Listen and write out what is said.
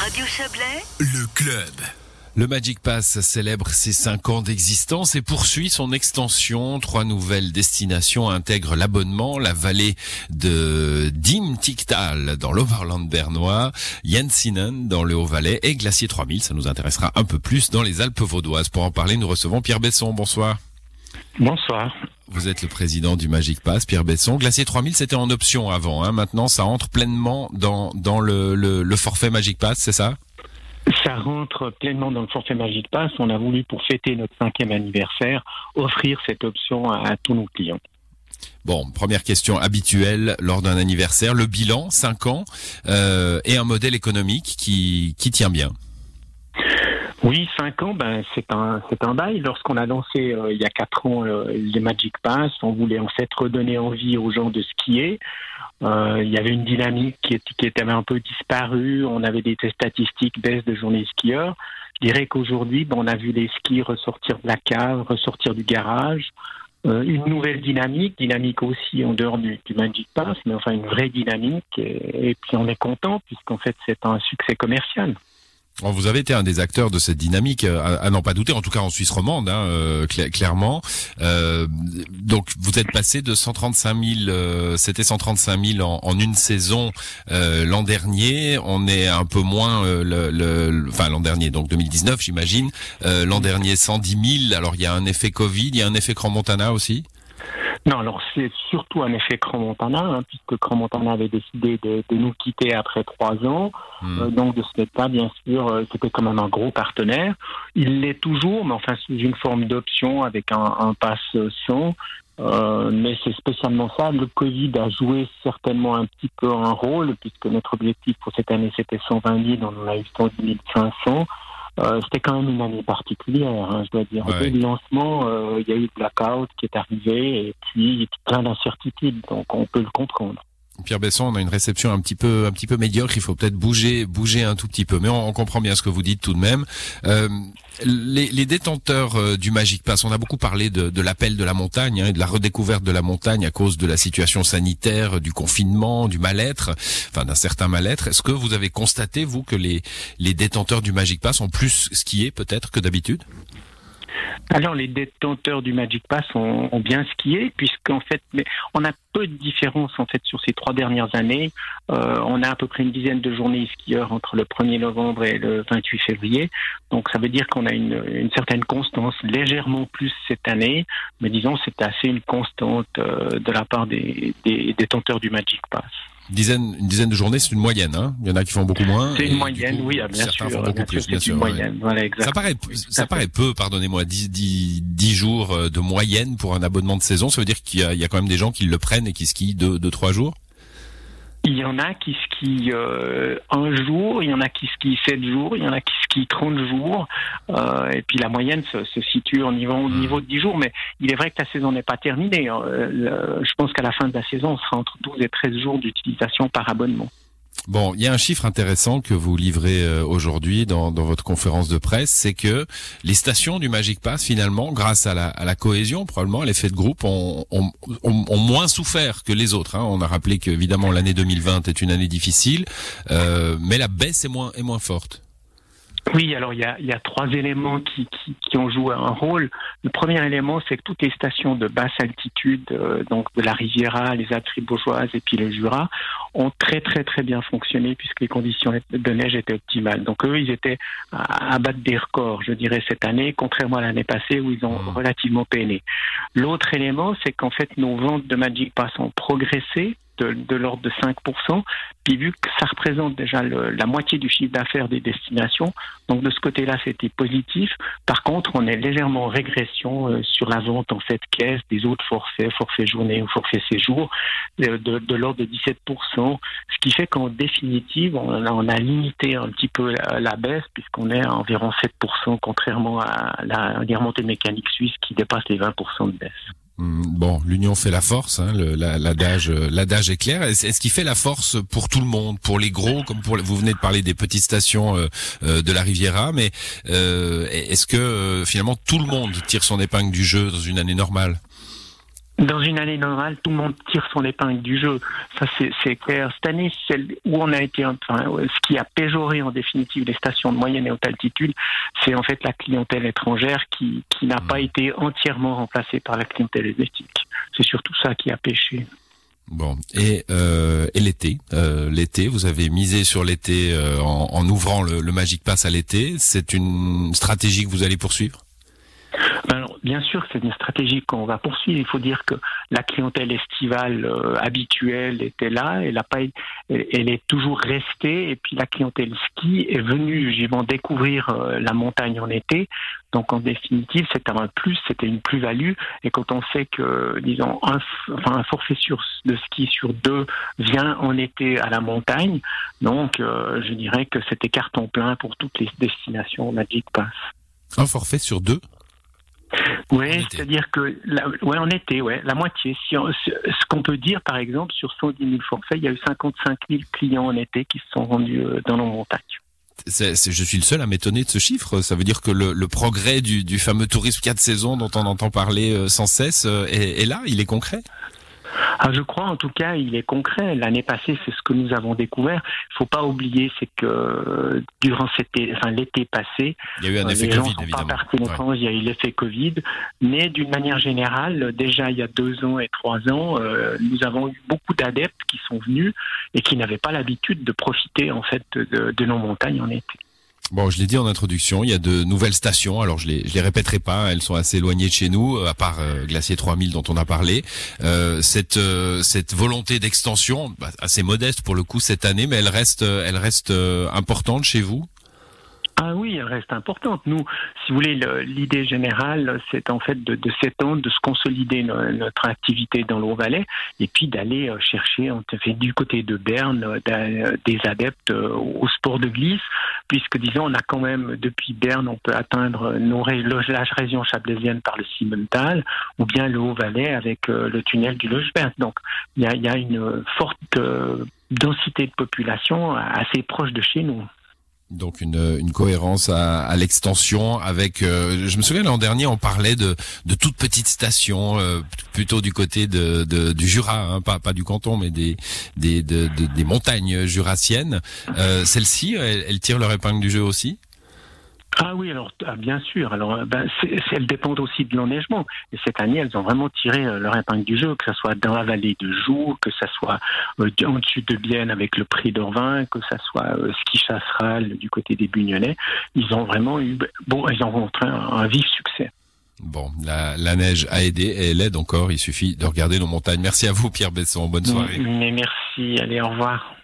Radio Chablais, Le club. Le Magic Pass célèbre ses 5 ans d'existence et poursuit son extension. Trois nouvelles destinations intègrent l'abonnement, la vallée de Dimtiktal dans l'Overland bernois, Jensinen dans le Haut-Valais et Glacier 3000. Ça nous intéressera un peu plus dans les Alpes vaudoises. Pour en parler, nous recevons Pierre Besson. Bonsoir. Bonsoir. Vous êtes le président du Magic Pass, Pierre Besson. Glacier 3000, c'était en option avant. Hein. Maintenant, ça entre pleinement dans, dans le, le, le forfait Magic Pass, c'est ça? Ça rentre pleinement dans le forfait Magic Pass. On a voulu, pour fêter notre cinquième anniversaire, offrir cette option à, à tous nos clients. Bon, première question habituelle lors d'un anniversaire, le bilan, 5 ans, euh, et un modèle économique qui, qui tient bien. Oui, cinq ans, ben c'est un c'est un bail. Lorsqu'on a lancé euh, il y a quatre ans euh, les Magic Pass, on voulait en fait redonner envie aux gens de skier. Euh, il y avait une dynamique qui, était- qui était un peu disparue. On avait des statistiques baisse de journées skieurs. Je dirais qu'aujourd'hui, ben, on a vu les skis ressortir de la cave, ressortir du garage. Euh, une nouvelle dynamique, dynamique aussi en dehors du, du Magic Pass, mais enfin une vraie dynamique. Et, et puis on est content puisqu'en fait c'est un succès commercial. Bon, vous avez été un des acteurs de cette dynamique, euh, à, n'en pas douter, en tout cas en Suisse romande, hein, euh, cla- clairement. Euh, donc vous êtes passé de 135 000, euh, c'était 135 000 en, en une saison euh, l'an dernier. On est un peu moins, le, le- enfin l'an dernier, donc 2019 j'imagine. L'an dernier 110 000. Alors il y a un effet Covid, il y a un effet Grand Montana aussi? Non, alors c'est surtout un effet Crans-Montana, hein, puisque Crans-Montana avait décidé de, de nous quitter après trois ans. Hmm. Euh, donc de ce fait-là, bien sûr, euh, c'était quand même un gros partenaire. Il l'est toujours, mais enfin sous une forme d'option avec un, un pass sans. Euh, mais c'est spécialement ça. Le Covid a joué certainement un petit peu un rôle, puisque notre objectif pour cette année c'était 120 000, on en a eu 110 500. Euh, c'était quand même une année particulière, hein, je dois dire. Ouais. Dès le lancement, euh, il y a eu le blackout qui est arrivé, et puis plein d'incertitudes, donc on peut le comprendre. Pierre Besson, on a une réception un petit peu, un petit peu médiocre. Il faut peut-être bouger, bouger un tout petit peu. Mais on, comprend bien ce que vous dites tout de même. Euh, les, détenteurs euh, du Magic Pass, on a beaucoup parlé de, de l'appel de la montagne hein, et de la redécouverte de la montagne à cause de la situation sanitaire, du confinement, du mal-être, enfin d'un certain mal-être. Est-ce que vous avez constaté vous que les, les détenteurs du Magic Pass ont plus skié peut-être que d'habitude? Alors les détenteurs du Magic Pass ont, ont bien skié, puisqu'en fait, mais on a peu de différence en fait sur ces trois dernières années. Euh, on a à peu près une dizaine de journées skieurs entre le 1er novembre et le 28 février. Donc ça veut dire qu'on a une, une certaine constance, légèrement plus cette année, mais disons c'est assez une constante euh, de la part des, des détenteurs du Magic Pass. Dizaine, une dizaine de journées, c'est une moyenne. Hein Il y en a qui font beaucoup moins. C'est une moyenne, coup, oui, ah, bien certains sûr. font beaucoup bien plus, sûr, bien sûr. une ouais. moyenne, voilà. Ça paraît, ça paraît peu, pardonnez-moi, 10, 10, 10 jours euh, de moyenne pour un abonnement de saison. Ça veut dire qu'il y y a quand même des gens qui le prennent et qui skient deux, deux, trois jours? Il y en a qui skient euh, un jour, il y en a qui skient sept jours, il y en a qui skient 30 jours, euh, et puis la moyenne se, se situe au niveau, au Hmm. niveau de 10 jours, mais il est vrai que la saison n'est pas terminée. hein. Euh, le- je pense qu'à la fin de la saison, on sera entre 12 et 13 jours d'utilisation par abonnement. Bon, il y a un chiffre intéressant que vous livrez euh, aujourd'hui dans, votre conférence de presse, c'est que les stations du Magic Pass, finalement, grâce à la, cohésion, probablement, à l'effet de groupe, ont, ont, moins souffert que les autres. hein. On a rappelé qu'évidemment l'année 2020 est une année difficile, euh, mais la baisse est moins forte. Oui, alors il y a, il y a trois éléments qui, qui, qui ont joué un rôle. Le premier élément, c'est que toutes les stations de basse altitude, euh, donc de la Riviera, les Alpes fribourgeoises et puis le Jura, ont très très très bien fonctionné puisque les conditions de neige étaient optimales. Donc eux, ils étaient à, à battre des records, je dirais, cette année, contrairement à l'année passée où ils ont Mhm. relativement peiné. L'autre élément, c'est qu'en fait, nos ventes de Magic Pass ont progressé de, l'ordre de 5%, puis vu que ça représente déjà la moitié du chiffre d'affaires des destinations, donc de ce côté-là, c'était positif. Par contre, on est légèrement en régression euh, sur la vente en fait caisse des autres forfaits, forfait journée ou forfait séjour, euh, de, l'ordre de 17%, ce qui fait qu'en définitive, on a, limité un petit peu la, baisse puisqu'on est à environ 7%, contrairement à la, les remontées mécaniques suisses qui dépassent les 20% de baisse. Hum, Bon, l'union fait la force, hein, l'adage, euh, l'adage est clair. Est-ce qu'il fait la force pour tout le monde, pour les gros, comme pour vous venez de parler des petites stations euh, euh, de la Riviera, mais est-ce que finalement tout le monde tire son épingle du jeu dans une année normale? Dans une année normale, tout le monde tire son épingle du jeu. Ça, c'est clair. Cette année, celle où on a été, enfin, ce qui a péjoré en définitive les stations de moyenne et haute altitude, c'est en fait la clientèle étrangère qui, qui n'a pas mmh. été entièrement remplacée par la clientèle helvétique. C'est surtout ça qui a pêché. Bon, et, euh, et l'été, euh, l'été, vous avez misé sur l'été euh, en, en, ouvrant le, le Magic Pass à l'été. C'est une stratégie que vous allez poursuivre? Bien sûr, c'est une stratégie qu'on va poursuivre. Il faut dire que la clientèle estivale euh, habituelle était là, elle, a pas, elle, est toujours restée, et puis la clientèle ski est venue, j'y vais découvrir euh, la montagne en été. Donc en définitive, c'était un plus, c'était une plus-value. Et quand on sait que, disons, un, forfait de ski sur deux vient en été à la montagne, donc euh, je dirais que c'était carton plein pour toutes les destinations Magic Pass. Un forfait sur deux? Oui, c'est-à-dire que, la, ouais, en été, ouais, la moitié. Si ce qu'on peut dire, par exemple, sur 110 000 forfaits, il y a eu 55 000 clients en été qui se sont rendus euh, dans nos montagnes. je suis le seul à m'étonner de ce chiffre. Ça veut dire que le, le progrès du, du, fameux tourisme 4 saisons dont on entend parler euh, sans cesse euh, est, est là, il est concret ah, je crois en tout cas, il est concret. L'année passée, c'est ce que nous avons découvert. Il faut pas oublier, c'est que durant enfin, l'été passé, il y a eu un euh, effet les Covid, gens évidemment. Il y a eu l'effet Covid, mais d'une manière générale, déjà il y a deux ans et trois ans, euh, nous avons eu beaucoup d'adeptes qui sont venus et qui n'avaient pas l'habitude de profiter en fait de, de nos montagnes en été. Bon, je l'ai dit en introduction, il y a de nouvelles stations. Alors je les les répéterai pas, elles sont assez éloignées de chez nous, à part euh, Glacier 3000 dont on a parlé. Euh, cette euh, cette volonté d'extension, bah, assez modeste pour le coup cette année, mais elle reste importante chez vous? Ah oui, elle reste importante. Nous, si vous voulez, l'idée générale, c'est en fait de, de s'étendre, de se consolider notre activité dans l'Eau-Valais et puis d'aller euh, chercher, on fait du côté de Berne, euh, des adeptes euh, au sport de glisse, puisque disons, on a quand même, depuis Berne, on peut atteindre la région chablaisienne par le Simmental ou bien le Haut-Valais avec le tunnel du Logebert. Donc, il y a, y a une forte densité de population assez proche de chez nous. Donc une, cohérence à, l'extension avec. Euh, je me souviens l'an dernier on parlait de, de toutes petites stations euh, plutôt du côté de, du Jura, hein, pas, du canton mais des des, de, des montagnes jurassiennes. Euh, Celles-ci, elles, elles tirent leur épingle du jeu aussi? Ah oui, alors ah, bien sûr. Alors, euh, ben, elles dépendent aussi de l'enneigement. Et cette année, elles ont vraiment tiré euh, leur épingle du jeu, que ce soit dans la vallée de Joux, que ce soit euh, au-dessus de Bienne avec le prix d'Orvin, que ce soit euh, ski chasseral du côté des Bugnonnais. Ils ont vraiment eu, bon, ils ont rencontré un, vif succès. Bon, la, la, neige a aidé et elle aide encore. Il suffit de regarder nos montagnes. Merci à vous, Pierre Besson. Bonne soirée. Mais merci. Allez, au revoir.